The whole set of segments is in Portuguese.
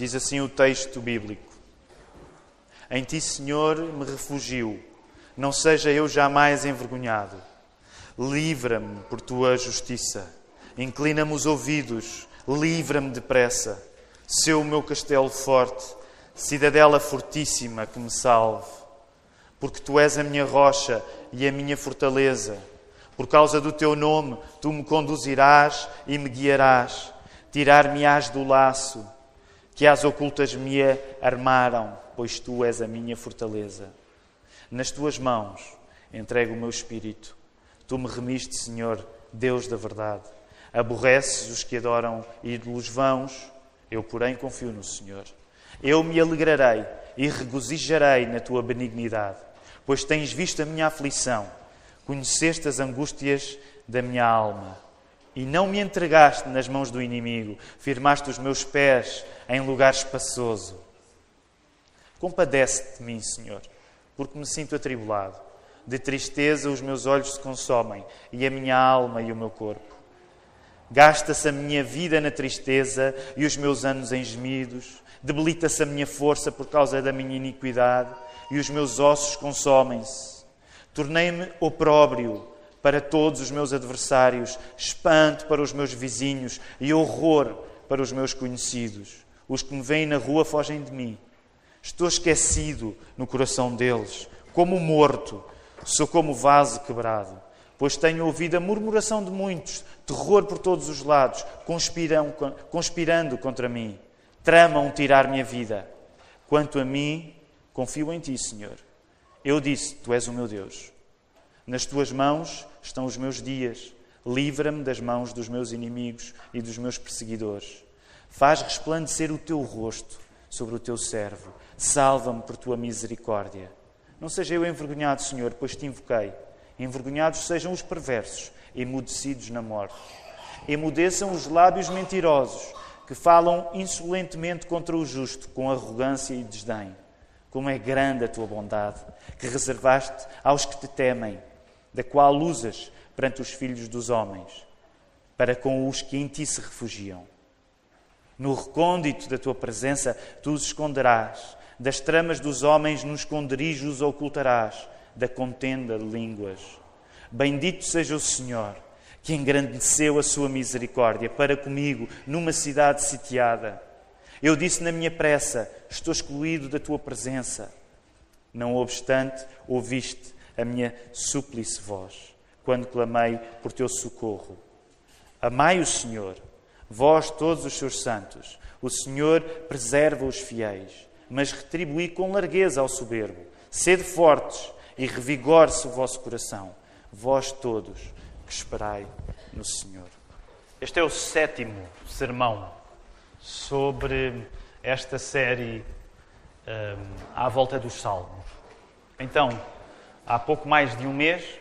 Diz assim o texto bíblico: Em ti, Senhor, me refugio, não seja eu jamais envergonhado. Livra-me por tua justiça. Inclina-me os ouvidos, livra-me depressa. Seu meu castelo forte, cidadela fortíssima que me salve. Porque tu és a minha rocha e a minha fortaleza. Por causa do teu nome, tu me conduzirás e me guiarás. Tirar-me-ás do laço que as ocultas me armaram, pois tu és a minha fortaleza. Nas tuas mãos entrego o meu espírito. Tu me remiste, Senhor, Deus da verdade. Aborreces os que adoram ídolos vãos, eu, porém, confio no Senhor. Eu me alegrarei e regozijarei na tua benignidade, pois tens visto a minha aflição, conheceste as angústias da minha alma e não me entregaste nas mãos do inimigo, firmaste os meus pés em lugar espaçoso. Compadece-te de mim, Senhor, porque me sinto atribulado. De tristeza os meus olhos se consomem, e a minha alma e o meu corpo. Gasta-se a minha vida na tristeza e os meus anos em gemidos. Debilita-se a minha força por causa da minha iniquidade, e os meus ossos consomem-se. Tornei-me opróbrio para todos os meus adversários, espanto para os meus vizinhos e horror para os meus conhecidos. Os que me veem na rua fogem de mim. Estou esquecido no coração deles, como morto, sou como vaso quebrado. Pois tenho ouvido a murmuração de muitos, terror por todos os lados, conspiram, conspirando contra mim. Tramam tirar minha vida. Quanto a mim, confio em ti, Senhor. Eu disse: Tu és o meu Deus. Nas tuas mãos estão os meus dias. Livra-me das mãos dos meus inimigos e dos meus perseguidores. Faz resplandecer o teu rosto sobre o teu servo. Salva-me por tua misericórdia. Não seja eu envergonhado, Senhor, pois te invoquei. Envergonhados sejam os perversos, emudecidos na morte. Emudeçam os lábios mentirosos, que falam insolentemente contra o justo, com arrogância e desdém. Como é grande a tua bondade, que reservaste aos que te temem da qual usas perante os filhos dos homens, para com os que em ti se refugiam. No recôndito da tua presença, tu os esconderás, das tramas dos homens no esconderijo os ocultarás, da contenda de línguas. Bendito seja o Senhor, que engrandeceu a sua misericórdia para comigo numa cidade sitiada. Eu disse na minha pressa: Estou excluído da tua presença. Não obstante, ouviste a minha súplice voz, quando clamei por teu socorro. Amai o Senhor, vós todos os seus santos. O Senhor preserva os fiéis, mas retribui com largueza ao soberbo. Sede fortes e revigore-se o vosso coração, vós todos que esperai no Senhor. Este é o sétimo sermão sobre esta série um, à volta dos Salmos. Então, há pouco mais de um mês,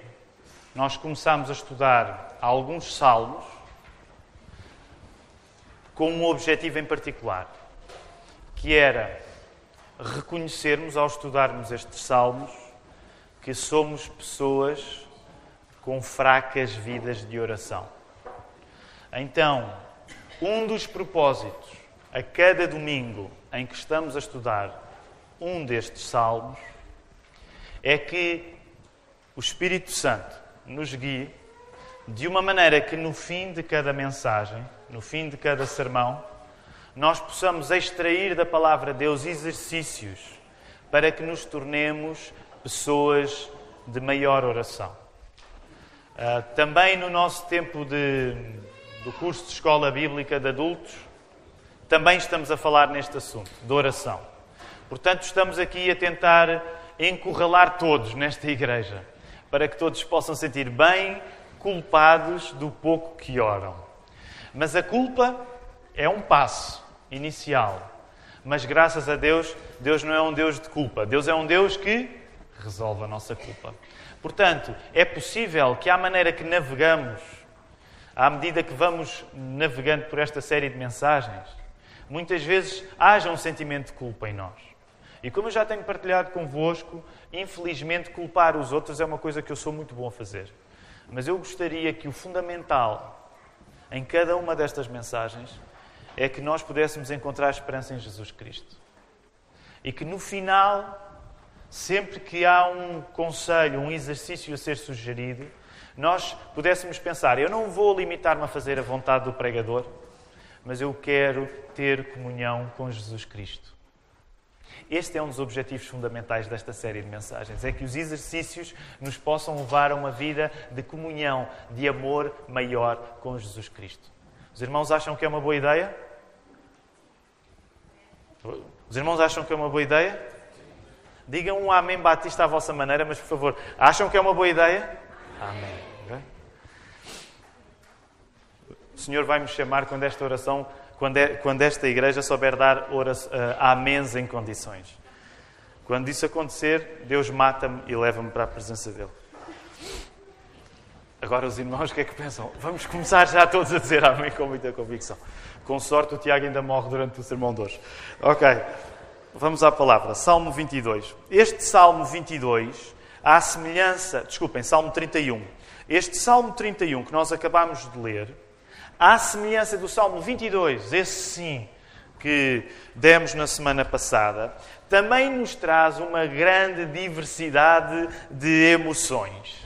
nós começámos a estudar alguns salmos com um objetivo em particular, que era reconhecermos, ao estudarmos estes salmos, que somos pessoas com fracas vidas de oração. Então, um dos propósitos a cada domingo em que estamos a estudar um destes salmos é que o Espírito Santo nos guie de uma maneira que no fim de cada mensagem, no fim de cada sermão, nós possamos extrair da palavra de Deus exercícios para que nos tornemos pessoas de maior oração. Uh, também no nosso tempo de, do curso de Escola Bíblica de Adultos, também estamos a falar neste assunto, de oração. Portanto, estamos aqui a tentar encurralar todos nesta igreja para que todos possam sentir bem culpados do pouco que oram. Mas a culpa é um passo inicial. Mas graças a Deus, Deus não é um Deus de culpa. Deus é um Deus que resolve a nossa culpa. Portanto, é possível que, à maneira que navegamos, à medida que vamos navegando por esta série de mensagens, muitas vezes haja um sentimento de culpa em nós. E como eu já tenho partilhado convosco, infelizmente culpar os outros é uma coisa que eu sou muito bom a fazer. Mas eu gostaria que o fundamental em cada uma destas mensagens é que nós pudéssemos encontrar esperança em Jesus Cristo. E que no final, sempre que há um conselho, um exercício a ser sugerido, nós pudéssemos pensar: eu não vou limitar-me a fazer a vontade do pregador, mas eu quero ter comunhão com Jesus Cristo. Este é um dos objetivos fundamentais desta série de mensagens: é que os exercícios nos possam levar a uma vida de comunhão, de amor maior com Jesus Cristo. Os irmãos acham que é uma boa ideia? Os irmãos acham que é uma boa ideia? Digam um Amém Batista à vossa maneira, mas por favor, acham que é uma boa ideia? Amém. O Senhor vai me chamar quando esta oração quando, é, quando esta igreja souber dar uh, améns em condições. Quando isso acontecer, Deus mata-me e leva-me para a presença dele. Agora, os irmãos, o que é que pensam? Vamos começar já todos a dizer amém com muita convicção. Com sorte, o Tiago ainda morre durante o sermão de hoje. Ok, vamos à palavra. Salmo 22. Este Salmo 22, à semelhança. Desculpem, Salmo 31. Este Salmo 31 que nós acabamos de ler à semelhança do Salmo 22, esse sim que demos na semana passada, também nos traz uma grande diversidade de emoções.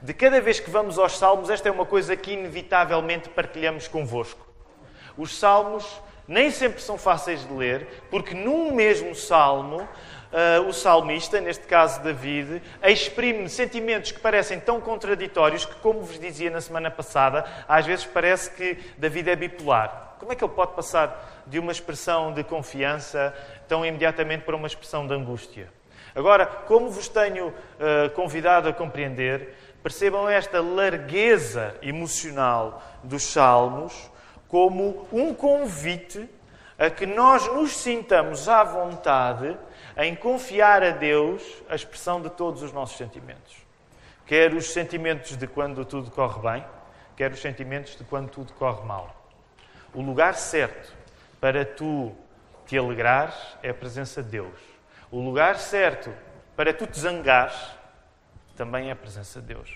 De cada vez que vamos aos Salmos, esta é uma coisa que inevitavelmente partilhamos convosco. Os Salmos nem sempre são fáceis de ler, porque num mesmo Salmo uh, o salmista, neste caso David, exprime sentimentos que parecem tão contraditórios que, como vos dizia na semana passada, às vezes parece que David é bipolar. Como é que ele pode passar de uma expressão de confiança tão imediatamente para uma expressão de angústia? Agora, como vos tenho uh, convidado a compreender, percebam esta largueza emocional dos Salmos como um convite a que nós nos sintamos à vontade em confiar a Deus a expressão de todos os nossos sentimentos. Quer os sentimentos de quando tudo corre bem, quer os sentimentos de quando tudo corre mal. O lugar certo para tu te alegrares é a presença de Deus. O lugar certo para tu te zangares também é a presença de Deus.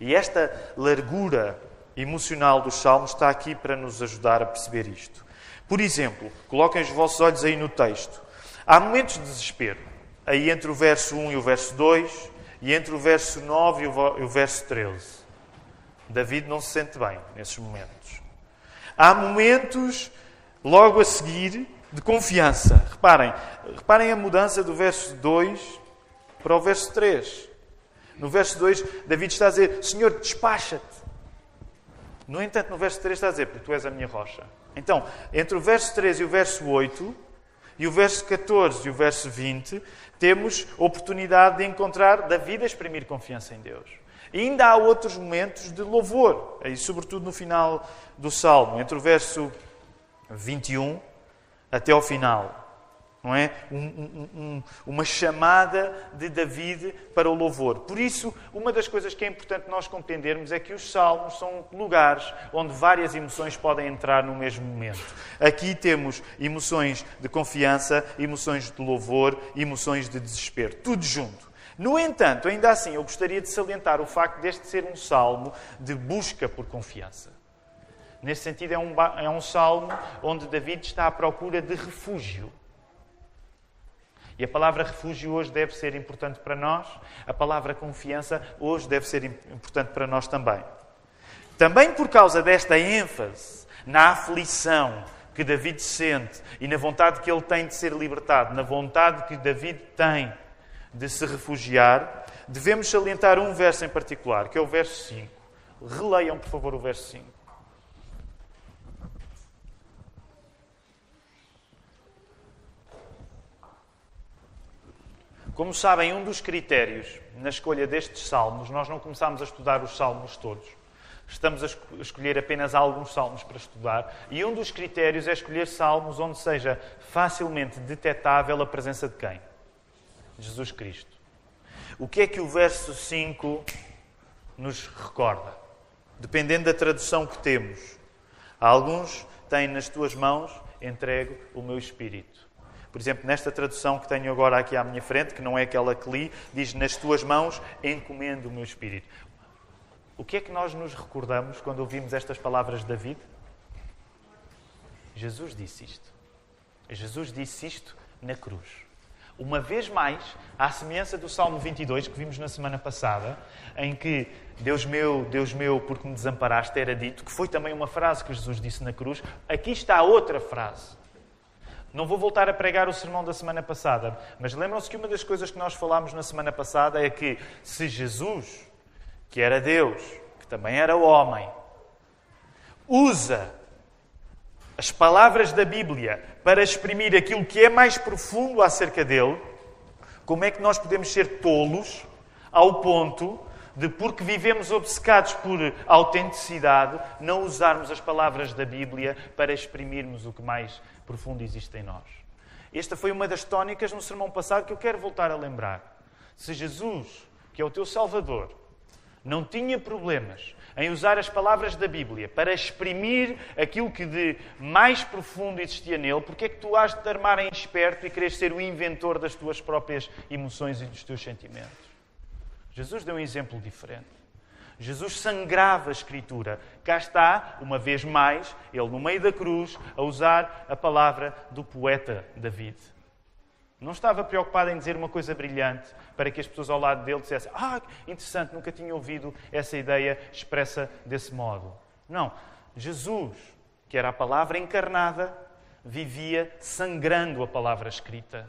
E esta largura emocional dos Salmos está aqui para nos ajudar a perceber isto. Por exemplo, coloquem os vossos olhos aí no texto. Há momentos de desespero, aí entre o verso 1 e o verso 2, e entre o verso 9 e o verso 13. David não se sente bem nesses momentos. Há momentos, logo a seguir, de confiança. Reparem, reparem a mudança do verso 2 para o verso 3. No verso 2, David está a dizer: Senhor, despacha-te. No entanto, no verso 3 está a dizer: Porque tu és a minha rocha. Então, entre o verso 3 e o verso 8, e o verso 14 e o verso 20, temos oportunidade de encontrar David a exprimir confiança em Deus. E ainda há outros momentos de louvor, e sobretudo no final do Salmo, entre o verso 21 até ao final não é? Um, um, um, uma chamada de David para o louvor. Por isso, uma das coisas que é importante nós compreendermos é que os salmos são lugares onde várias emoções podem entrar no mesmo momento. Aqui temos emoções de confiança, emoções de louvor, emoções de desespero, tudo junto. No entanto, ainda assim, eu gostaria de salientar o facto deste ser um salmo de busca por confiança. Nesse sentido, é um, é um salmo onde David está à procura de refúgio. E a palavra refúgio hoje deve ser importante para nós, a palavra confiança hoje deve ser importante para nós também. Também por causa desta ênfase na aflição que David sente e na vontade que ele tem de ser libertado, na vontade que David tem de se refugiar, devemos salientar um verso em particular, que é o verso 5. Releiam, por favor, o verso 5. Como sabem, um dos critérios na escolha destes salmos, nós não começamos a estudar os salmos todos. Estamos a escolher apenas alguns salmos para estudar, e um dos critérios é escolher salmos onde seja facilmente detectável a presença de quem? Jesus Cristo. O que é que o verso 5 nos recorda? Dependendo da tradução que temos. Alguns têm nas tuas mãos entrego o meu espírito. Por exemplo, nesta tradução que tenho agora aqui à minha frente, que não é aquela que li, diz: Nas tuas mãos encomendo o meu espírito. O que é que nós nos recordamos quando ouvimos estas palavras de David? Jesus disse isto. Jesus disse isto na cruz. Uma vez mais, à semelhança do Salmo 22 que vimos na semana passada, em que Deus meu, Deus meu, porque me desamparaste, era dito, que foi também uma frase que Jesus disse na cruz, aqui está outra frase. Não vou voltar a pregar o sermão da semana passada, mas lembram-se que uma das coisas que nós falámos na semana passada é que se Jesus, que era Deus, que também era homem, usa as palavras da Bíblia para exprimir aquilo que é mais profundo acerca dele, como é que nós podemos ser tolos ao ponto de, porque vivemos obcecados por autenticidade, não usarmos as palavras da Bíblia para exprimirmos o que mais profundo existe em nós? Esta foi uma das tónicas no sermão passado que eu quero voltar a lembrar. Se Jesus, que é o teu Salvador, não tinha problemas em usar as palavras da Bíblia para exprimir aquilo que de mais profundo existia nele, porque é que tu has de te armar em esperto e querer ser o inventor das tuas próprias emoções e dos teus sentimentos? Jesus deu um exemplo diferente. Jesus sangrava a Escritura. Cá está, uma vez mais, ele no meio da cruz, a usar a palavra do poeta David. Não estava preocupado em dizer uma coisa brilhante para que as pessoas ao lado dele dissessem: Ah, interessante, nunca tinha ouvido essa ideia expressa desse modo. Não. Jesus, que era a palavra encarnada, vivia sangrando a palavra escrita.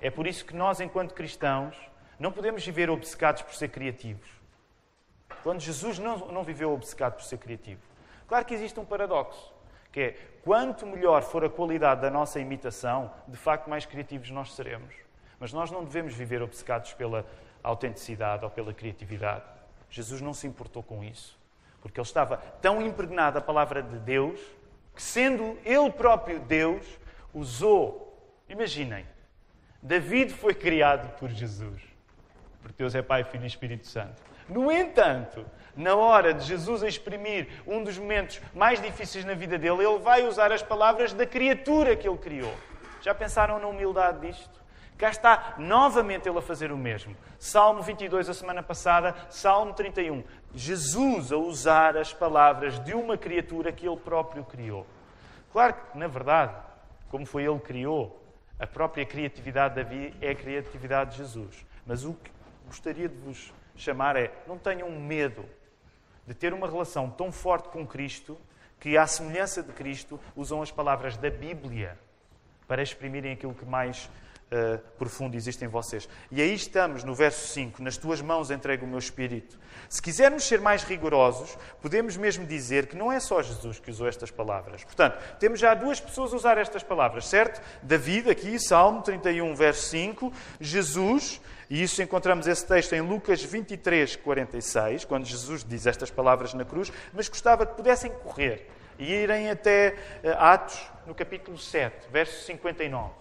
É por isso que nós, enquanto cristãos, não podemos viver obcecados por ser criativos. Quando Jesus não, não viveu obcecado por ser criativo. Claro que existe um paradoxo que é quanto melhor for a qualidade da nossa imitação, de facto mais criativos nós seremos. Mas nós não devemos viver obcecados pela autenticidade ou pela criatividade. Jesus não se importou com isso, porque ele estava tão impregnado da palavra de Deus que, sendo ele próprio Deus, usou. Imaginem, David foi criado por Jesus, porque Deus é Pai, Filho e Espírito Santo. No entanto, na hora de Jesus exprimir um dos momentos mais difíceis na vida dele, ele vai usar as palavras da criatura que ele criou. Já pensaram na humildade disto? Cá está novamente ele a fazer o mesmo. Salmo 22, a semana passada, Salmo 31. Jesus a usar as palavras de uma criatura que ele próprio criou. Claro que, na verdade, como foi ele que criou, a própria criatividade de Davi é a criatividade de Jesus. Mas o que gostaria de vos chamar é: não tenham medo de ter uma relação tão forte com Cristo que, à semelhança de Cristo, usam as palavras da Bíblia para exprimirem aquilo que mais uh, profundo existe em vocês. E aí estamos, no verso 5: Nas tuas mãos entrego o meu espírito. Se quisermos ser mais rigorosos, podemos mesmo dizer que não é só Jesus que usou estas palavras. Portanto, temos já duas pessoas a usar estas palavras, certo? David, aqui, Salmo 31, verso 5. Jesus e isso encontramos esse texto em Lucas 23, 46, quando Jesus diz estas palavras na cruz, mas gostava que pudessem correr e irem até eh, Atos, no capítulo 7, verso 59.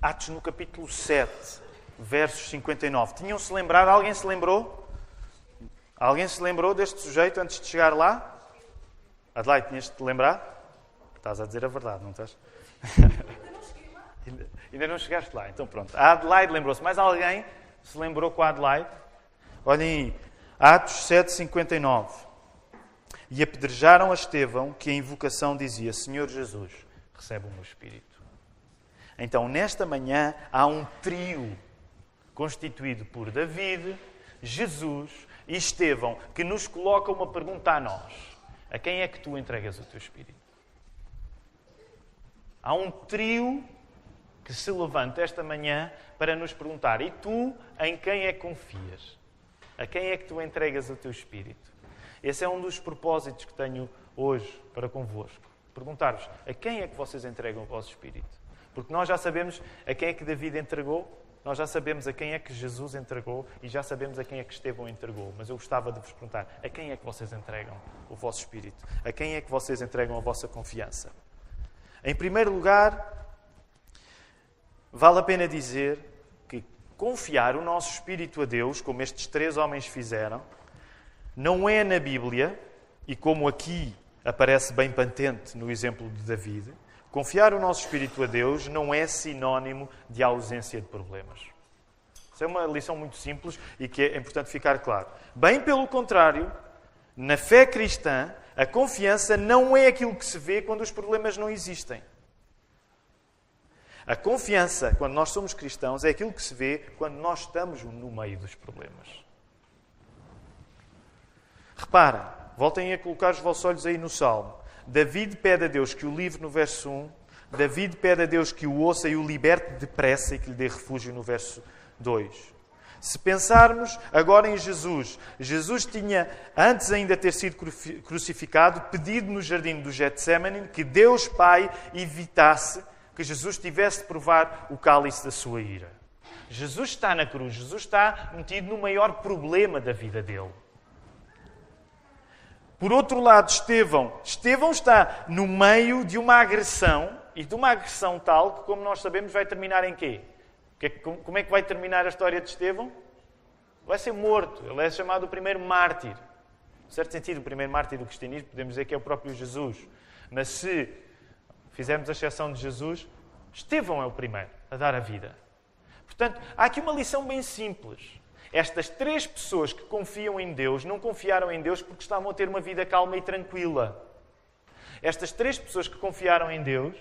Atos no capítulo 7, versos 59. Tinham-se lembrado? Alguém se lembrou? Alguém se lembrou deste sujeito antes de chegar lá? Adelaide, tinhas de te lembrar? Estás a dizer a verdade, não estás? Ainda não chegaste lá, então pronto. A Adelaide lembrou-se. Mais alguém se lembrou com a Adelaide? Olhem aí, Atos 7,59. E apedrejaram a Estevão, que a invocação dizia: Senhor Jesus, recebe o meu espírito. Então, nesta manhã, há um trio constituído por David, Jesus e Estevão, que nos coloca uma pergunta a nós: A quem é que tu entregas o teu espírito? Há um trio que se levanta esta manhã para nos perguntar: e tu em quem é que confias? A quem é que tu entregas o teu espírito? Esse é um dos propósitos que tenho hoje para convosco. Perguntar-vos: a quem é que vocês entregam o vosso espírito? Porque nós já sabemos a quem é que David entregou, nós já sabemos a quem é que Jesus entregou e já sabemos a quem é que Estevão entregou. Mas eu gostava de vos perguntar: a quem é que vocês entregam o vosso espírito? A quem é que vocês entregam a vossa confiança? Em primeiro lugar, vale a pena dizer que confiar o nosso espírito a Deus, como estes três homens fizeram, não é na Bíblia, e como aqui aparece bem patente no exemplo de David, confiar o nosso espírito a Deus não é sinónimo de ausência de problemas. Isso é uma lição muito simples e que é importante ficar claro. Bem pelo contrário, Na fé cristã, a confiança não é aquilo que se vê quando os problemas não existem. A confiança, quando nós somos cristãos, é aquilo que se vê quando nós estamos no meio dos problemas. Reparem, voltem a colocar os vossos olhos aí no Salmo. David pede a Deus que o livre no verso 1. David pede a Deus que o ouça e o liberte depressa e que lhe dê refúgio no verso 2. Se pensarmos agora em Jesus, Jesus tinha, antes ainda de ter sido crucificado, pedido no jardim do Getsemane que Deus Pai evitasse que Jesus tivesse de provar o cálice da sua ira. Jesus está na cruz, Jesus está metido no maior problema da vida dele. Por outro lado, Estevão. Estevão está no meio de uma agressão, e de uma agressão tal que, como nós sabemos, vai terminar em quê? É como é que vai terminar a história de Estevão? Vai ser morto. Ele é chamado o primeiro mártir. Em certo sentido, o primeiro mártir do cristianismo, podemos dizer que é o próprio Jesus. Mas se fizermos a exceção de Jesus, Estevão é o primeiro a dar a vida. Portanto, há aqui uma lição bem simples. Estas três pessoas que confiam em Deus não confiaram em Deus porque estavam a ter uma vida calma e tranquila. Estas três pessoas que confiaram em Deus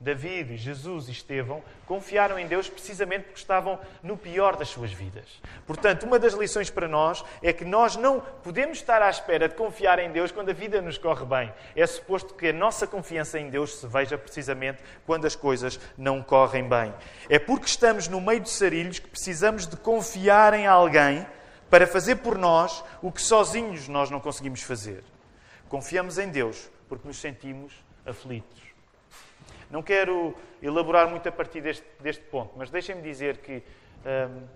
David, Jesus e Estevão confiaram em Deus precisamente porque estavam no pior das suas vidas. Portanto, uma das lições para nós é que nós não podemos estar à espera de confiar em Deus quando a vida nos corre bem. É suposto que a nossa confiança em Deus se veja precisamente quando as coisas não correm bem. É porque estamos no meio de sarilhos que precisamos de confiar em alguém para fazer por nós o que sozinhos nós não conseguimos fazer. Confiamos em Deus porque nos sentimos aflitos. Não quero elaborar muito a partir deste, deste ponto, mas deixem-me dizer que hum,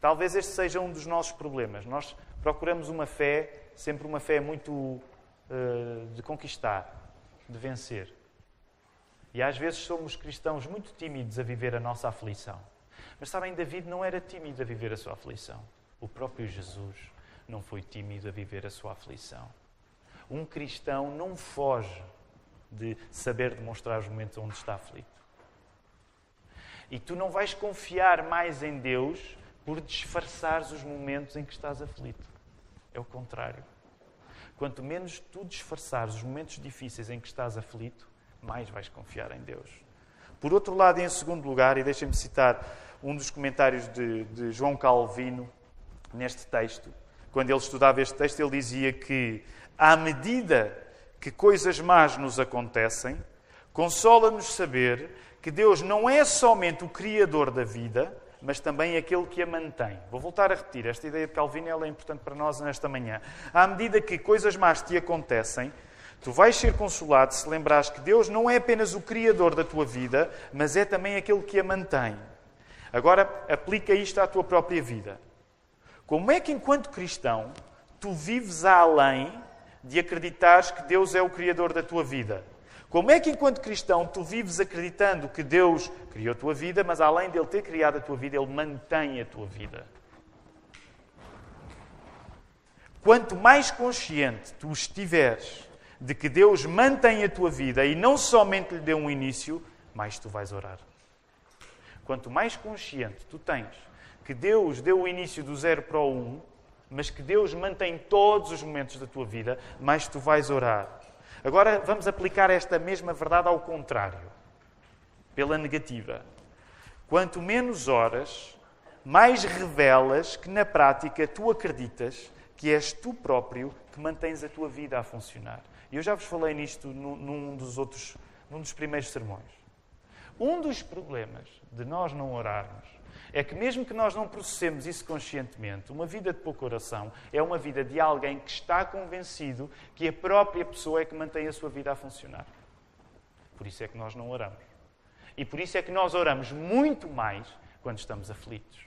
talvez este seja um dos nossos problemas. Nós procuramos uma fé, sempre uma fé muito uh, de conquistar, de vencer. E às vezes somos cristãos muito tímidos a viver a nossa aflição. Mas sabem, David não era tímido a viver a sua aflição. O próprio Jesus não foi tímido a viver a sua aflição. Um cristão não foge de saber demonstrar os momentos onde está aflito. E tu não vais confiar mais em Deus por disfarçares os momentos em que estás aflito. É o contrário. Quanto menos tu disfarçares os momentos difíceis em que estás aflito, mais vais confiar em Deus. Por outro lado, em segundo lugar, e deixem-me citar um dos comentários de, de João Calvino neste texto. Quando ele estudava este texto, ele dizia que, à medida que coisas más nos acontecem, consola-nos saber que Deus não é somente o Criador da vida, mas também aquele que a mantém. Vou voltar a repetir, esta ideia de Calvino é importante para nós nesta manhã. À medida que coisas más te acontecem, tu vais ser consolado se lembrares que Deus não é apenas o Criador da tua vida, mas é também aquele que a mantém. Agora, aplica isto à tua própria vida. Como é que, enquanto cristão, tu vives além de acreditares que Deus é o Criador da tua vida. Como é que, enquanto cristão, tu vives acreditando que Deus criou a tua vida, mas além de Ele ter criado a tua vida, Ele mantém a tua vida? Quanto mais consciente tu estiveres de que Deus mantém a tua vida e não somente lhe deu um início, mais tu vais orar. Quanto mais consciente tu tens que Deus deu o início do zero para o um, mas que Deus mantém todos os momentos da tua vida, mais tu vais orar. Agora vamos aplicar esta mesma verdade ao contrário, pela negativa. Quanto menos oras, mais revelas que na prática tu acreditas que és tu próprio que mantens a tua vida a funcionar. E eu já vos falei nisto num dos outros, num dos primeiros sermões. Um dos problemas de nós não orarmos é que, mesmo que nós não processemos isso conscientemente, uma vida de pouca oração é uma vida de alguém que está convencido que a própria pessoa é que mantém a sua vida a funcionar. Por isso é que nós não oramos. E por isso é que nós oramos muito mais quando estamos aflitos.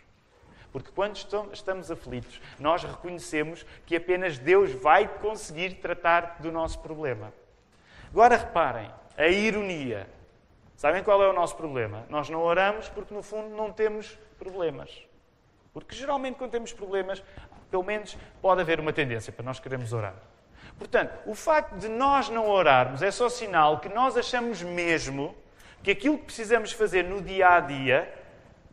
Porque quando estamos aflitos, nós reconhecemos que apenas Deus vai conseguir tratar do nosso problema. Agora reparem, a ironia. Sabem qual é o nosso problema? Nós não oramos porque, no fundo, não temos problemas. Porque geralmente, quando temos problemas, pelo menos pode haver uma tendência para nós queremos orar. Portanto, o facto de nós não orarmos é só sinal que nós achamos mesmo que aquilo que precisamos fazer no dia a dia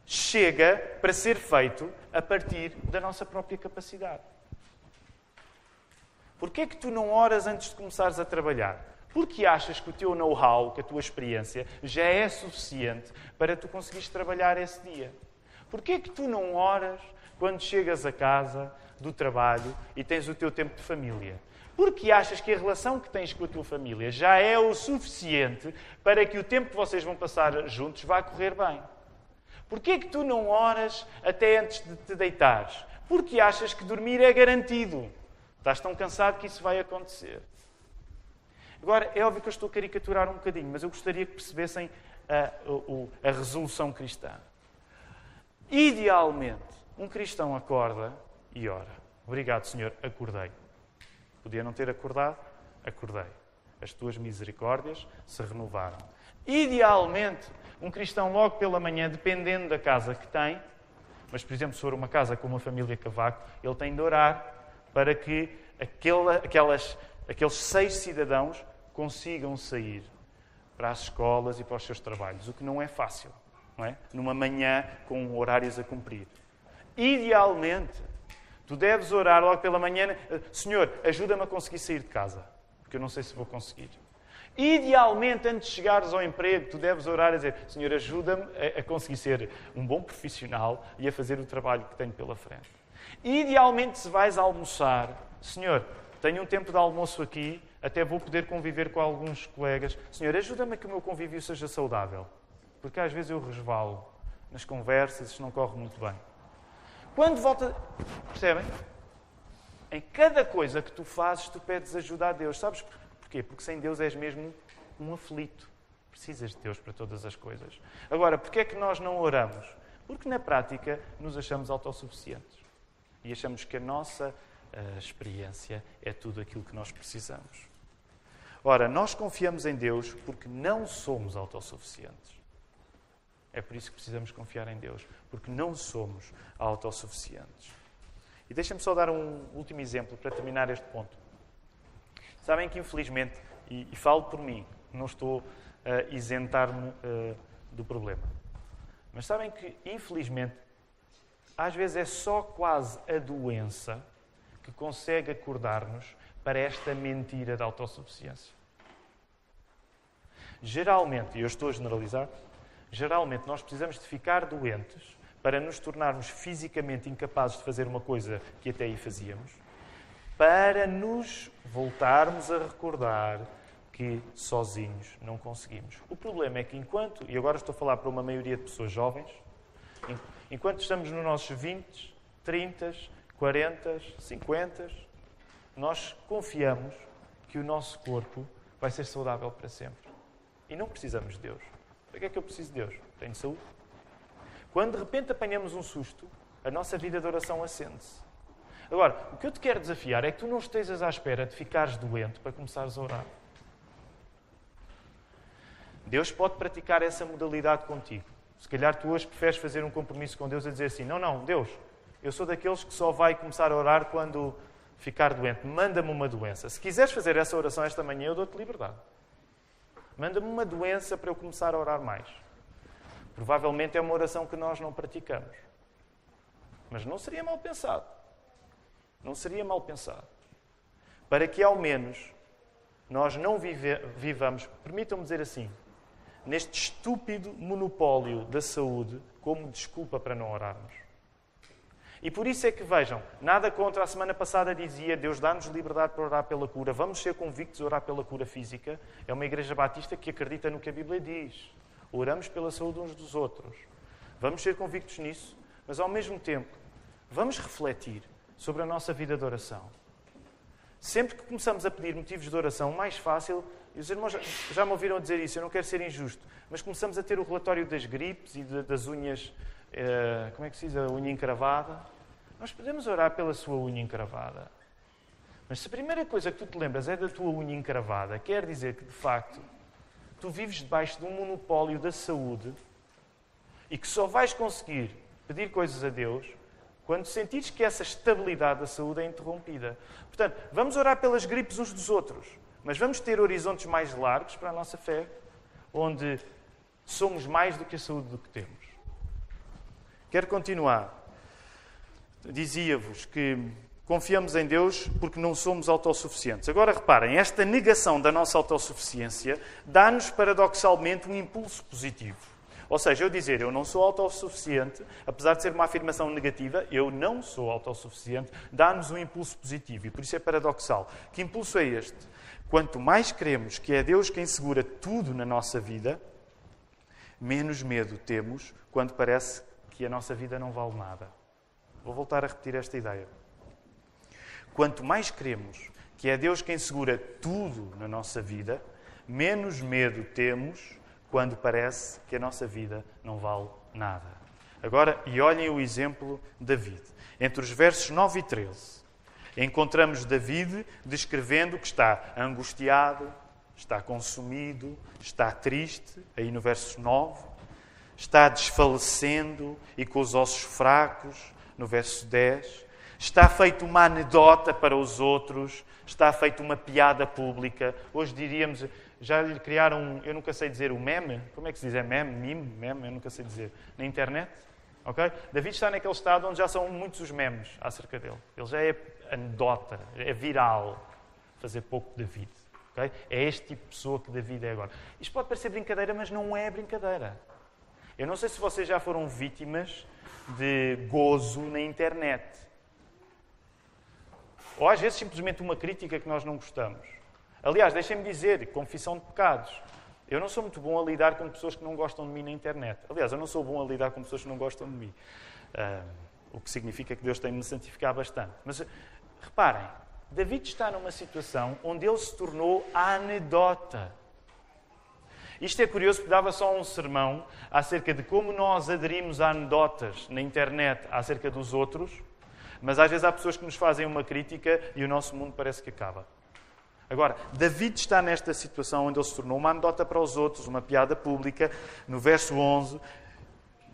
chega para ser feito a partir da nossa própria capacidade. Porquê é que tu não oras antes de começares a trabalhar? Porque achas que o teu know-how, que a tua experiência, já é suficiente para tu conseguires trabalhar esse dia? Porquê é que tu não oras quando chegas a casa do trabalho e tens o teu tempo de família? Porque achas que a relação que tens com a tua família já é o suficiente para que o tempo que vocês vão passar juntos vá correr bem? Porquê é que tu não oras até antes de te deitares? Porque achas que dormir é garantido. Estás tão cansado que isso vai acontecer. Agora, é óbvio que eu estou a caricaturar um bocadinho, mas eu gostaria que percebessem a, a, a resolução cristã. Idealmente, um cristão acorda e ora. Obrigado, Senhor, acordei. Podia não ter acordado? Acordei. As tuas misericórdias se renovaram. Idealmente, um cristão logo pela manhã, dependendo da casa que tem, mas, por exemplo, se for uma casa com uma família cavaco, ele tem de orar para que aquela, aquelas, aqueles seis cidadãos consigam sair para as escolas e para os seus trabalhos, o que não é fácil, não é? Numa manhã com horários a cumprir. Idealmente, tu deves orar logo pela manhã, Senhor, ajuda-me a conseguir sair de casa, porque eu não sei se vou conseguir. Idealmente, antes de chegares ao emprego, tu deves orar e dizer: Senhor, ajuda-me a conseguir ser um bom profissional e a fazer o trabalho que tenho pela frente. Idealmente, se vais almoçar, Senhor, tenho um tempo de almoço aqui, até vou poder conviver com alguns colegas. Senhor, ajuda-me a que o meu convívio seja saudável, porque às vezes eu resvalo nas conversas, isso não corre muito bem. Quando volta. Percebem? Em cada coisa que tu fazes, tu pedes ajuda a Deus. Sabes porquê? Porque sem Deus és mesmo um aflito. Precisas de Deus para todas as coisas. Agora, porquê é que nós não oramos? Porque na prática nos achamos autossuficientes. E achamos que a nossa a experiência é tudo aquilo que nós precisamos. Ora, nós confiamos em Deus porque não somos autossuficientes. É por isso que precisamos confiar em Deus, porque não somos autossuficientes. E deixem-me só dar um último exemplo para terminar este ponto. Sabem que, infelizmente, e, e falo por mim, não estou a isentar-me uh, do problema. Mas sabem que, infelizmente, às vezes é só quase a doença que consegue acordar-nos para esta mentira da autossuficiência. Geralmente, e eu estou a generalizar, geralmente nós precisamos de ficar doentes para nos tornarmos fisicamente incapazes de fazer uma coisa que até aí fazíamos, para nos voltarmos a recordar que sozinhos não conseguimos. O problema é que enquanto, e agora estou a falar para uma maioria de pessoas jovens, enquanto estamos nos nossos 20, 30, 40, 50, nós confiamos que o nosso corpo vai ser saudável para sempre. E não precisamos de Deus. Para que é que eu preciso de Deus? Tenho saúde. Quando de repente apanhamos um susto, a nossa vida de oração acende-se. Agora, o que eu te quero desafiar é que tu não estejas à espera de ficares doente para começares a orar. Deus pode praticar essa modalidade contigo. Se calhar tu hoje preferes fazer um compromisso com Deus a dizer assim: Não, não, Deus, eu sou daqueles que só vai começar a orar quando ficar doente. Manda-me uma doença. Se quiseres fazer essa oração esta manhã, eu dou-te liberdade. Manda-me uma doença para eu começar a orar mais. Provavelmente é uma oração que nós não praticamos. Mas não seria mal pensado. Não seria mal pensado. Para que ao menos nós não vive, vivamos, permitam-me dizer assim, neste estúpido monopólio da saúde como desculpa para não orarmos. E por isso é que vejam, nada contra a semana passada dizia Deus dá-nos liberdade para orar pela cura, vamos ser convictos a orar pela cura física. É uma igreja batista que acredita no que a Bíblia diz. Oramos pela saúde uns dos outros. Vamos ser convictos nisso, mas ao mesmo tempo, vamos refletir sobre a nossa vida de oração. Sempre que começamos a pedir motivos de oração, mais fácil, e os irmãos já me ouviram dizer isso, eu não quero ser injusto, mas começamos a ter o relatório das gripes e das unhas eh, como é que se diz, a unha encravada. Nós podemos orar pela sua unha encravada. Mas se a primeira coisa que tu te lembras é da tua unha encravada, quer dizer que, de facto, tu vives debaixo de um monopólio da saúde e que só vais conseguir pedir coisas a Deus quando sentires que essa estabilidade da saúde é interrompida. Portanto, vamos orar pelas gripes uns dos outros, mas vamos ter horizontes mais largos para a nossa fé, onde somos mais do que a saúde do que temos. Quero continuar. Dizia-vos que confiamos em Deus porque não somos autossuficientes. Agora reparem, esta negação da nossa autossuficiência dá-nos paradoxalmente um impulso positivo. Ou seja, eu dizer eu não sou autossuficiente, apesar de ser uma afirmação negativa, eu não sou autossuficiente, dá-nos um impulso positivo. E por isso é paradoxal. Que impulso é este? Quanto mais cremos que é Deus quem segura tudo na nossa vida, menos medo temos quando parece que a nossa vida não vale nada. Vou voltar a repetir esta ideia. Quanto mais cremos que é Deus quem segura tudo na nossa vida, menos medo temos quando parece que a nossa vida não vale nada. Agora, e olhem o exemplo de David. Entre os versos 9 e 13, encontramos David descrevendo que está angustiado, está consumido, está triste, aí no verso 9, está desfalecendo e com os ossos fracos, no verso 10, está feito uma anedota para os outros, está feito uma piada pública. Hoje diríamos, já lhe criaram, eu nunca sei dizer o meme, como é que se diz? É meme, meme, meme, eu nunca sei dizer, na internet. ok? David está naquele estado onde já são muitos os memes acerca dele. Ele já é anedota, é viral. Fazer pouco David. Okay? É este tipo de pessoa que David é agora. Isto pode parecer brincadeira, mas não é brincadeira. Eu não sei se vocês já foram vítimas de gozo na internet. Ou às vezes simplesmente uma crítica que nós não gostamos. Aliás, deixem-me dizer, confissão de pecados. Eu não sou muito bom a lidar com pessoas que não gostam de mim na internet. Aliás, eu não sou bom a lidar com pessoas que não gostam de mim. Uh, o que significa que Deus tem de me santificar bastante. Mas reparem, David está numa situação onde ele se tornou a anedota. Isto é curioso porque dava só um sermão acerca de como nós aderimos a anedotas na internet acerca dos outros, mas às vezes há pessoas que nos fazem uma crítica e o nosso mundo parece que acaba. Agora, David está nesta situação onde ele se tornou uma anedota para os outros, uma piada pública. No verso 11,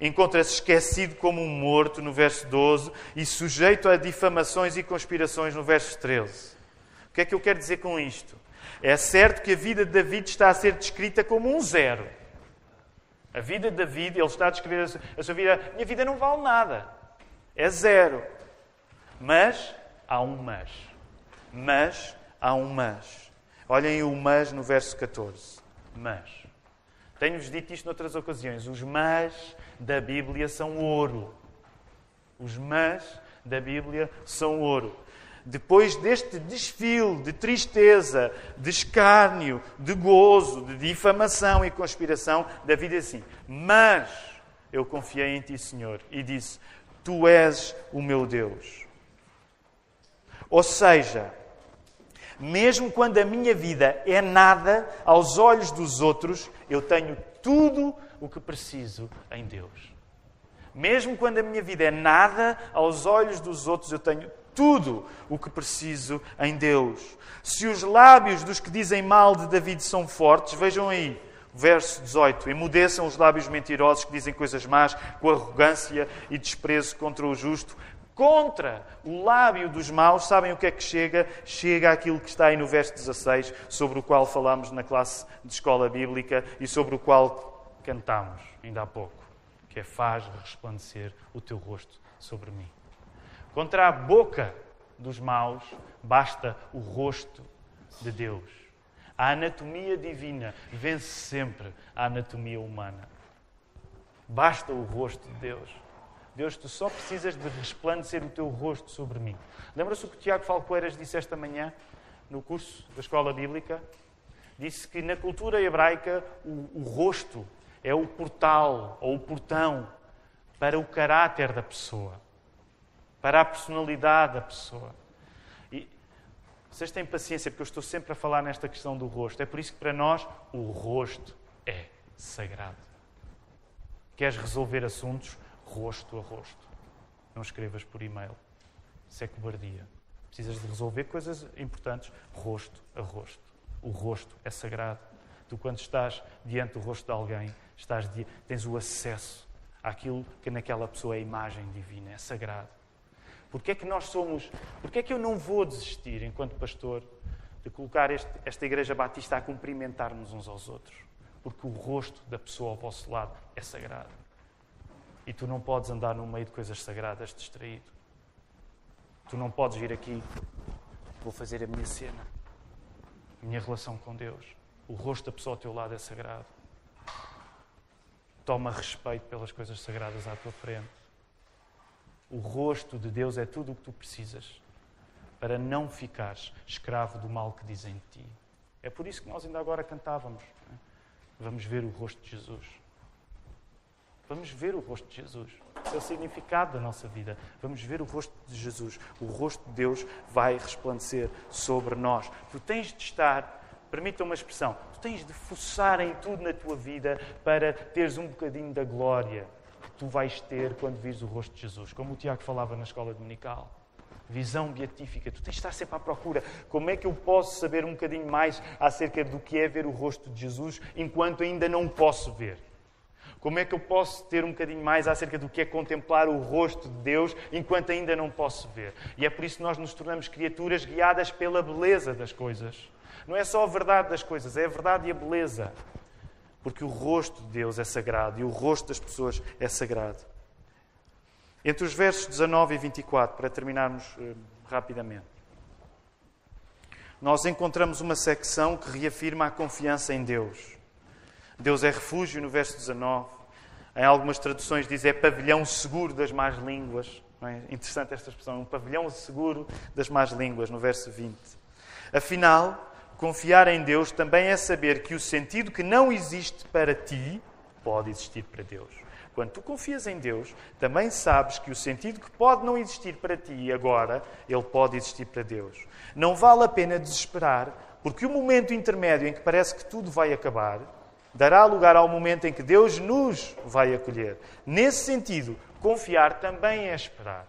encontra-se esquecido como um morto, no verso 12, e sujeito a difamações e conspirações, no verso 13. O que é que eu quero dizer com isto? É certo que a vida de David está a ser descrita como um zero. A vida de David, ele está a descrever a sua vida, minha vida não vale nada. É zero. Mas há um mas. Mas há um mas. Olhem o mas no verso 14. Mas. Tenho-vos dito isto noutras ocasiões. Os mas da Bíblia são ouro. Os mas da Bíblia são ouro. Depois deste desfile de tristeza, de escárnio, de gozo, de difamação e conspiração, David diz assim: Mas eu confiei em ti, Senhor, e disse: Tu és o meu Deus. Ou seja, mesmo quando a minha vida é nada aos olhos dos outros, eu tenho tudo o que preciso em Deus. Mesmo quando a minha vida é nada aos olhos dos outros, eu tenho tudo o que preciso em Deus. Se os lábios dos que dizem mal de David são fortes, vejam aí, verso 18: Emudeçam os lábios mentirosos que dizem coisas más, com arrogância e desprezo contra o justo contra o lábio dos maus, sabem o que é que chega? Chega aquilo que está aí no verso 16, sobre o qual falámos na classe de escola bíblica e sobre o qual cantámos ainda há pouco, que é faz resplandecer o teu rosto sobre mim. Contra a boca dos maus basta o rosto de Deus. A anatomia divina vence sempre a anatomia humana. Basta o rosto de Deus. Deus, tu só precisas de resplandecer o teu rosto sobre mim. Lembra-se o que o Tiago Falcoeiras disse esta manhã no curso da Escola Bíblica? Disse que na cultura hebraica o, o rosto é o portal ou o portão para o caráter da pessoa, para a personalidade da pessoa. E vocês têm paciência, porque eu estou sempre a falar nesta questão do rosto. É por isso que para nós o rosto é sagrado. Queres resolver assuntos? rosto a rosto. Não escrevas por e-mail. Isso é cobardia. Precisas de resolver coisas importantes rosto a rosto. O rosto é sagrado. Tu, quando estás diante do rosto de alguém, estás tens o acesso àquilo que naquela pessoa é imagem divina, é sagrado. Porquê é que nós somos. Porquê é que eu não vou desistir, enquanto pastor, de colocar este, esta Igreja Batista a cumprimentar-nos uns aos outros? Porque o rosto da pessoa ao vosso lado é sagrado. E tu não podes andar no meio de coisas sagradas distraído. Tu não podes vir aqui, vou fazer a minha cena, a minha relação com Deus. O rosto da pessoa ao teu lado é sagrado. Toma respeito pelas coisas sagradas à tua frente. O rosto de Deus é tudo o que tu precisas para não ficares escravo do mal que dizem de ti. É por isso que nós ainda agora cantávamos. É? Vamos ver o rosto de Jesus. Vamos ver o rosto de Jesus. Esse é o significado da nossa vida. Vamos ver o rosto de Jesus. O rosto de Deus vai resplandecer sobre nós. Tu tens de estar, permita uma expressão, tu tens de forçar em tudo na tua vida para teres um bocadinho da glória tu vais ter quando vires o rosto de Jesus. Como o Tiago falava na escola dominical visão beatífica. Tu tens de estar sempre à procura. Como é que eu posso saber um bocadinho mais acerca do que é ver o rosto de Jesus enquanto ainda não posso ver? Como é que eu posso ter um bocadinho mais acerca do que é contemplar o rosto de Deus enquanto ainda não posso ver? E é por isso que nós nos tornamos criaturas guiadas pela beleza das coisas. Não é só a verdade das coisas, é a verdade e a beleza. Porque o rosto de Deus é sagrado e o rosto das pessoas é sagrado. Entre os versos 19 e 24, para terminarmos uh, rapidamente, nós encontramos uma secção que reafirma a confiança em Deus. Deus é refúgio, no verso 19. Em algumas traduções diz é pavilhão seguro das más línguas. É? Interessante esta expressão, um pavilhão seguro das más línguas, no verso 20. Afinal, confiar em Deus também é saber que o sentido que não existe para ti pode existir para Deus. Quando tu confias em Deus, também sabes que o sentido que pode não existir para ti agora, ele pode existir para Deus. Não vale a pena desesperar, porque o momento intermédio em que parece que tudo vai acabar, dará lugar ao momento em que Deus nos vai acolher. Nesse sentido, confiar também é esperar.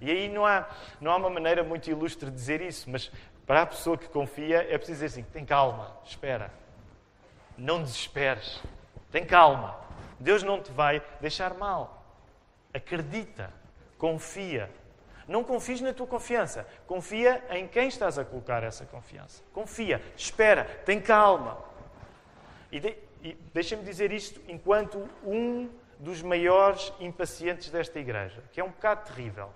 E aí não há, não há uma maneira muito ilustre de dizer isso, mas para a pessoa que confia é preciso dizer assim: tem calma, espera. Não desesperes. Tem calma. Deus não te vai deixar mal. Acredita, confia. Não confies na tua confiança. Confia em quem estás a colocar essa confiança. Confia, espera, tem calma. E, de, e deixa-me dizer isto enquanto um dos maiores impacientes desta igreja, que é um bocado terrível.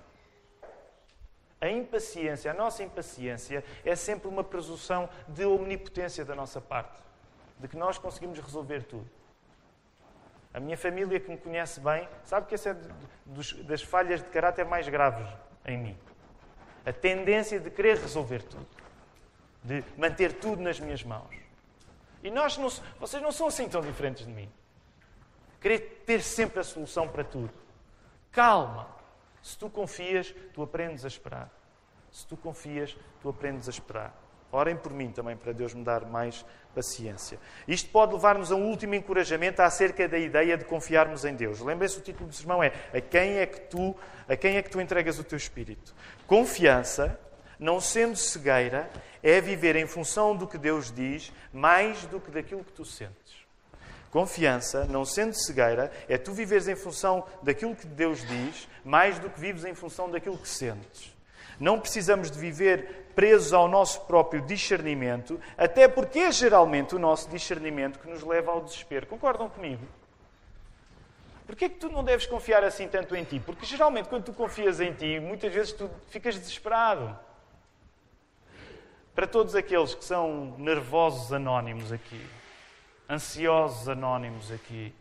A impaciência, a nossa impaciência, é sempre uma presunção de omnipotência da nossa parte, de que nós conseguimos resolver tudo. A minha família que me conhece bem sabe que essa é das falhas de caráter mais graves em mim. A tendência de querer resolver tudo, de manter tudo nas minhas mãos. E nós não, vocês não são assim tão diferentes de mim. Querer ter sempre a solução para tudo. Calma. Se tu confias, tu aprendes a esperar. Se tu confias, tu aprendes a esperar. Orem por mim também para Deus me dar mais paciência. Isto pode levar-nos a um último encorajamento acerca da ideia de confiarmos em Deus. Lembrem-se o título do sermão é a quem é que tu, a quem é que tu entregas o teu espírito. Confiança, não sendo cegueira, é viver em função do que Deus diz, mais do que daquilo que tu sentes. Confiança, não sendo cegueira, é tu viveres em função daquilo que Deus diz, mais do que vives em função daquilo que sentes. Não precisamos de viver presos ao nosso próprio discernimento, até porque é geralmente o nosso discernimento que nos leva ao desespero. Concordam comigo? Porquê é que tu não deves confiar assim tanto em ti? Porque geralmente quando tu confias em ti, muitas vezes tu ficas desesperado. Para todos aqueles que são nervosos anónimos aqui, ansiosos anónimos aqui,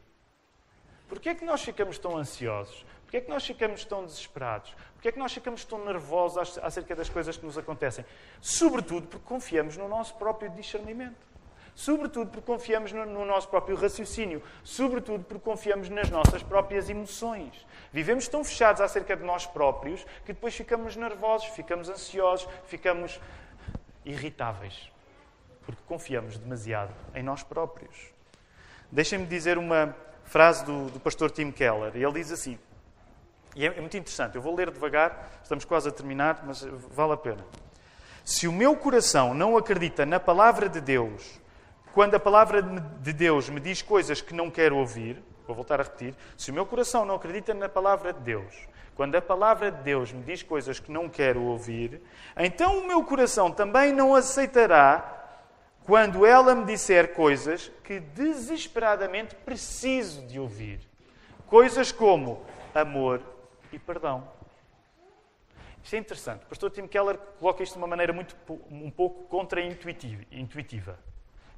porquê é que nós ficamos tão ansiosos? Porquê é que nós ficamos tão desesperados? Porquê é que nós ficamos tão nervosos acerca das coisas que nos acontecem? Sobretudo porque confiamos no nosso próprio discernimento. Sobretudo porque confiamos no, no nosso próprio raciocínio. Sobretudo porque confiamos nas nossas próprias emoções. Vivemos tão fechados acerca de nós próprios que depois ficamos nervosos, ficamos ansiosos, ficamos irritáveis. Porque confiamos demasiado em nós próprios. Deixem-me dizer uma frase do, do pastor Tim Keller. Ele diz assim: e é, é muito interessante. Eu vou ler devagar, estamos quase a terminar, mas vale a pena. Se o meu coração não acredita na palavra de Deus, quando a palavra de Deus me diz coisas que não quero ouvir, vou voltar a repetir, se o meu coração não acredita na palavra de Deus, quando a palavra de Deus me diz coisas que não quero ouvir, então o meu coração também não aceitará quando ela me disser coisas que desesperadamente preciso de ouvir. Coisas como amor, e perdão. Isto é interessante. O pastor Tim Keller coloca isto de uma maneira muito, um pouco contra-intuitiva,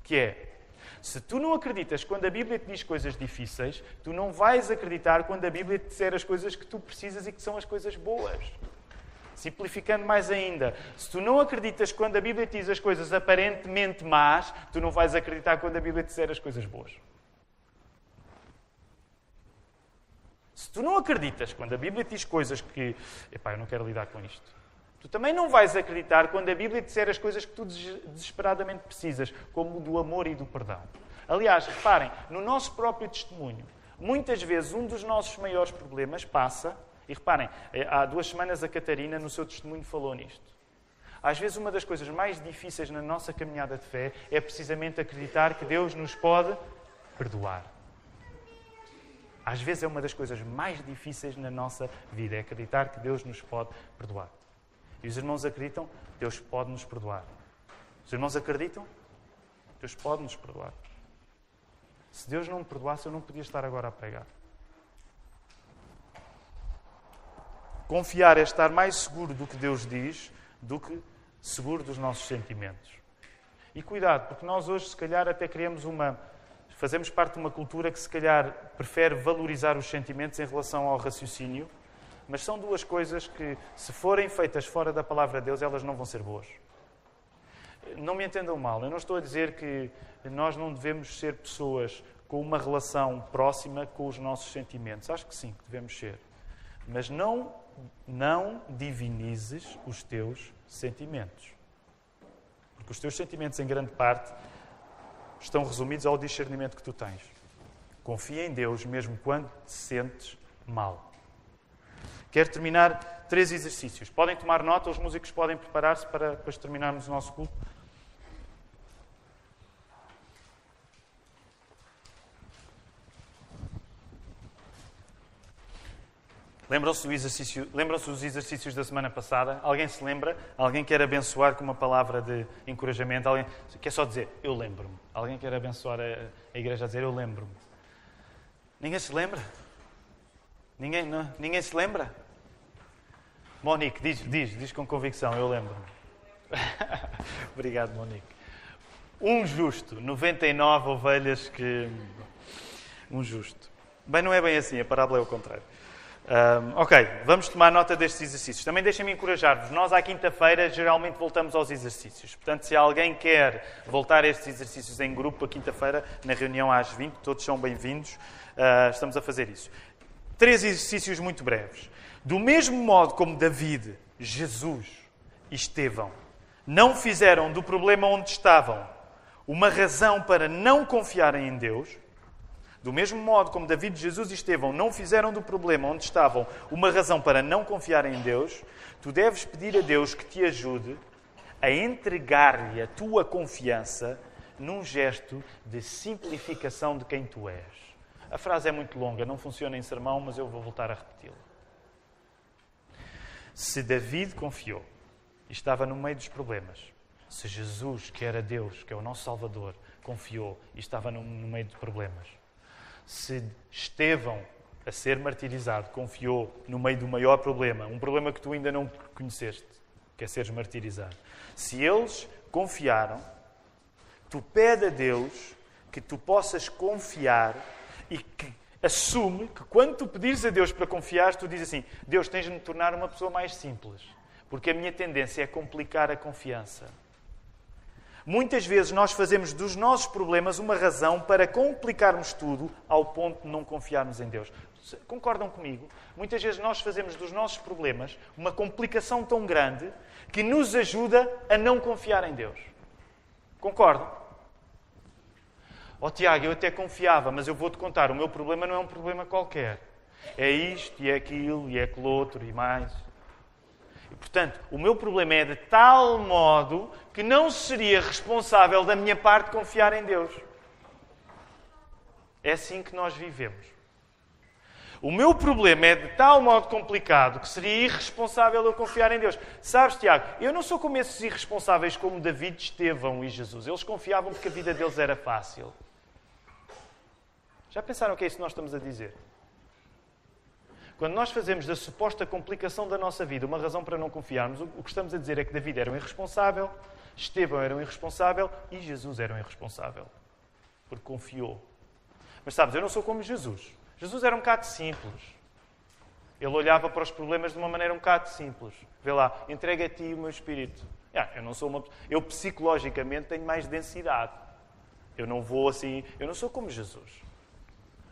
que é, se tu não acreditas quando a Bíblia te diz coisas difíceis, tu não vais acreditar quando a Bíblia te disser as coisas que tu precisas e que são as coisas boas. Simplificando mais ainda, se tu não acreditas quando a Bíblia te diz as coisas aparentemente más, tu não vais acreditar quando a Bíblia te disser as coisas boas. Se tu não acreditas quando a Bíblia te diz coisas que, epá, eu não quero lidar com isto, tu também não vais acreditar quando a Bíblia te disser as coisas que tu desesperadamente precisas, como do amor e do perdão. Aliás, reparem, no nosso próprio testemunho, muitas vezes um dos nossos maiores problemas passa e reparem, eh, há duas semanas a Catarina, no seu testemunho, falou nisto. Às vezes, uma das coisas mais difíceis na nossa caminhada de fé é precisamente acreditar que Deus nos pode perdoar. Às vezes, é uma das coisas mais difíceis na nossa vida, é acreditar que Deus nos pode perdoar. E os irmãos acreditam? Deus pode nos perdoar. Os irmãos acreditam? Deus pode nos perdoar. Se Deus não me perdoasse, eu não podia estar agora a pregar. Confiar é estar mais seguro do que Deus diz do que seguro dos nossos sentimentos. E cuidado, porque nós hoje, se calhar, até criamos uma. Fazemos parte de uma cultura que, se calhar, prefere valorizar os sentimentos em relação ao raciocínio, mas são duas coisas que, se forem feitas fora da palavra de Deus, elas não vão ser boas. Não me entendam mal, eu não estou a dizer que nós não devemos ser pessoas com uma relação próxima com os nossos sentimentos. Acho que sim, que devemos ser. Mas não não divinizes os teus sentimentos. Porque os teus sentimentos, em grande parte, estão resumidos ao discernimento que tu tens. Confia em Deus mesmo quando te sentes mal. Quero terminar três exercícios. Podem tomar nota, os músicos podem preparar-se para depois terminarmos o nosso culto. Lembram-se, lembram-se dos exercícios da semana passada? Alguém se lembra? Alguém quer abençoar com uma palavra de encorajamento? Alguém quer só dizer, eu lembro-me? Alguém quer abençoar a, a igreja a dizer, eu lembro-me? Ninguém se lembra? Ninguém, não, ninguém se lembra? Monique, diz, diz, diz com convicção, eu lembro-me. Obrigado, Monique. Um justo, 99 ovelhas que. Um justo. Bem, não é bem assim, a parábola é o contrário. Um, ok, vamos tomar nota destes exercícios. Também deixem-me encorajar-vos. Nós, à quinta-feira, geralmente voltamos aos exercícios. Portanto, se alguém quer voltar a estes exercícios em grupo, à quinta-feira, na reunião às 20, todos são bem-vindos. Uh, estamos a fazer isso. Três exercícios muito breves. Do mesmo modo como David, Jesus e Estevão não fizeram do problema onde estavam uma razão para não confiarem em Deus, do mesmo modo como David, Jesus e Estevão não fizeram do problema onde estavam uma razão para não confiarem em Deus, tu deves pedir a Deus que te ajude a entregar-lhe a tua confiança num gesto de simplificação de quem tu és. A frase é muito longa, não funciona em sermão, mas eu vou voltar a repeti-la. Se David confiou e estava no meio dos problemas, se Jesus, que era Deus, que é o nosso Salvador, confiou e estava no meio de problemas, se Estevão, a ser martirizado, confiou no meio do maior problema, um problema que tu ainda não conheceste, que é seres martirizado. Se eles confiaram, tu pede a Deus que tu possas confiar e que assume que quando tu pedires a Deus para confiar, tu dizes assim: Deus, tens de me tornar uma pessoa mais simples, porque a minha tendência é complicar a confiança. Muitas vezes nós fazemos dos nossos problemas uma razão para complicarmos tudo ao ponto de não confiarmos em Deus. Concordam comigo? Muitas vezes nós fazemos dos nossos problemas uma complicação tão grande que nos ajuda a não confiar em Deus. Concordam? Oh Tiago, eu até confiava, mas eu vou-te contar, o meu problema não é um problema qualquer. É isto, e é aquilo, e é aquilo outro, e mais. E, portanto, o meu problema é de tal modo que não seria responsável da minha parte confiar em Deus. É assim que nós vivemos. O meu problema é de tal modo complicado que seria irresponsável eu confiar em Deus. Sabes, Tiago, eu não sou como esses irresponsáveis como David, Estevão e Jesus. Eles confiavam porque a vida deles era fácil. Já pensaram o que é isso que nós estamos a dizer? Quando nós fazemos da suposta complicação da nossa vida uma razão para não confiarmos, o que estamos a dizer é que David era um irresponsável, Estevão era um irresponsável e Jesus era um irresponsável. Porque confiou. Mas sabes, eu não sou como Jesus. Jesus era um bocado simples. Ele olhava para os problemas de uma maneira um bocado simples. Vê lá, entrega a ti o meu espírito. Ah, eu não sou uma eu psicologicamente tenho mais densidade. Eu não vou assim, eu não sou como Jesus.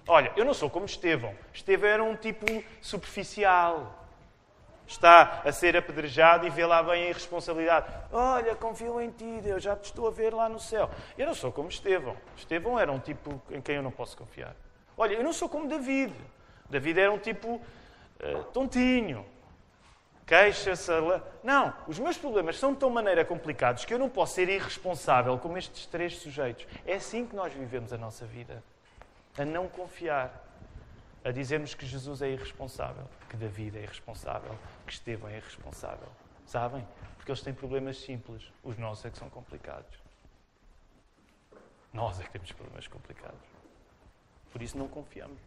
Olha, eu não sou como Estevão. Estevão era um tipo superficial. Está a ser apedrejado e vê lá bem a irresponsabilidade. Olha, confio em ti, Deus, já te estou a ver lá no céu. Eu não sou como Estevão. Estevão era um tipo em quem eu não posso confiar. Olha, eu não sou como David. David era um tipo uh, tontinho. Queixa-se. Não, os meus problemas são de tão maneira complicados que eu não posso ser irresponsável como estes três sujeitos. É assim que nós vivemos a nossa vida a não confiar, a dizermos que Jesus é irresponsável, que David é irresponsável, que Estevão é irresponsável. Sabem? Porque eles têm problemas simples, os nossos é que são complicados. Nós é que temos problemas complicados. Por isso não confiamos.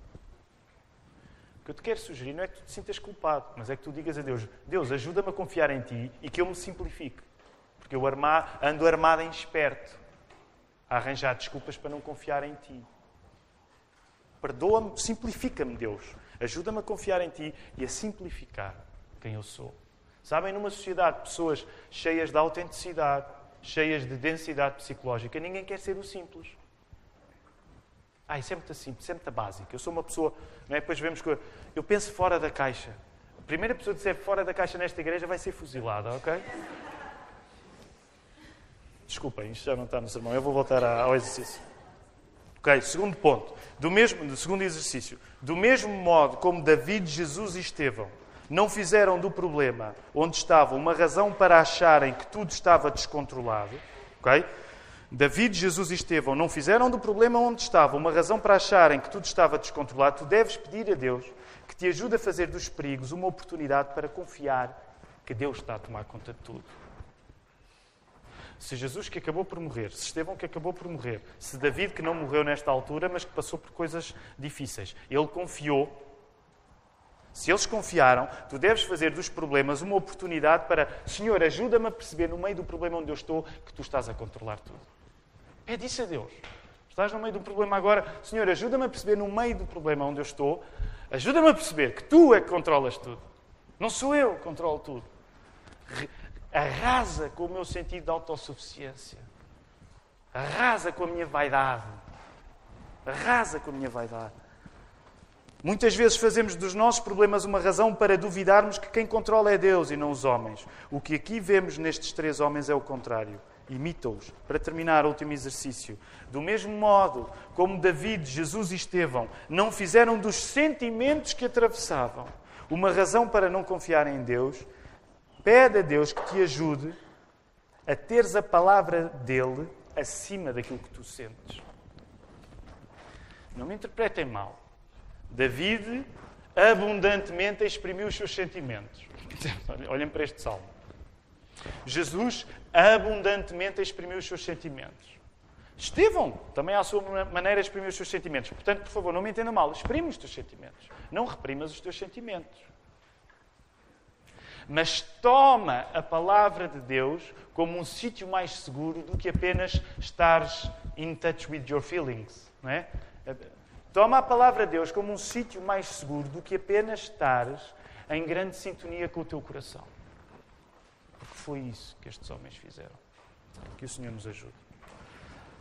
O que eu te quero sugerir não é que tu te sintas culpado, mas é que tu digas a Deus: Deus, ajuda-me a confiar em ti e que eu me simplifique. Porque eu ando armado em esperto, a arranjar desculpas para não confiar em ti. Perdoa-me, simplifica-me, Deus. Ajuda-me a confiar em Ti e a simplificar quem eu sou. Sabem, numa sociedade de pessoas cheias de autenticidade, cheias de densidade psicológica, ninguém quer ser o simples. Ah, isso é muito simples, isso é muito básico. Eu sou uma pessoa. Não é? Depois vemos que eu, eu penso fora da caixa. A primeira pessoa que disser fora da caixa nesta igreja vai ser fuzilada, ok? Desculpem, isto já não está no sermão. Eu vou voltar ao exercício. Segundo ponto. Do mesmo, segundo exercício. Do mesmo modo como David, Jesus e Estevão não fizeram do problema onde estavam uma razão para acharem que tudo estava descontrolado, ok? David, Jesus e Estevão não fizeram do problema onde estavam uma razão para acharem que tudo estava descontrolado. Tu deves pedir a Deus que te ajude a fazer dos perigos uma oportunidade para confiar que Deus está a tomar conta de tudo. Se Jesus que acabou por morrer, se Estevão que acabou por morrer, se David que não morreu nesta altura, mas que passou por coisas difíceis, ele confiou. Se eles confiaram, tu deves fazer dos problemas uma oportunidade para, Senhor, ajuda-me a perceber no meio do problema onde eu estou que tu estás a controlar tudo. É disso a Deus. Estás no meio do problema agora, Senhor, ajuda-me a perceber no meio do problema onde eu estou, ajuda-me a perceber que tu é que controlas tudo. Não sou eu que controlo tudo arrasa com o meu sentido de autossuficiência, arrasa com a minha vaidade, arrasa com a minha vaidade. Muitas vezes fazemos dos nossos problemas uma razão para duvidarmos que quem controla é Deus e não os homens. O que aqui vemos nestes três homens é o contrário. Imita-os. Para terminar, o último exercício. Do mesmo modo como David, Jesus e Estevão não fizeram dos sentimentos que atravessavam uma razão para não confiar em Deus, Pede a Deus que te ajude a teres a palavra dele acima daquilo que tu sentes. Não me interpretem mal. David abundantemente exprimiu os seus sentimentos. Olhem para este salmo. Jesus abundantemente exprimiu os seus sentimentos. Estevão também, à sua maneira, exprimiu os seus sentimentos. Portanto, por favor, não me entenda mal. Exprime os teus sentimentos. Não reprimas os teus sentimentos mas toma a palavra de Deus como um sítio mais seguro do que apenas estares in touch with your feelings. Não é? Toma a palavra de Deus como um sítio mais seguro do que apenas estares em grande sintonia com o teu coração. Porque foi isso que estes homens fizeram. Que o Senhor nos ajude.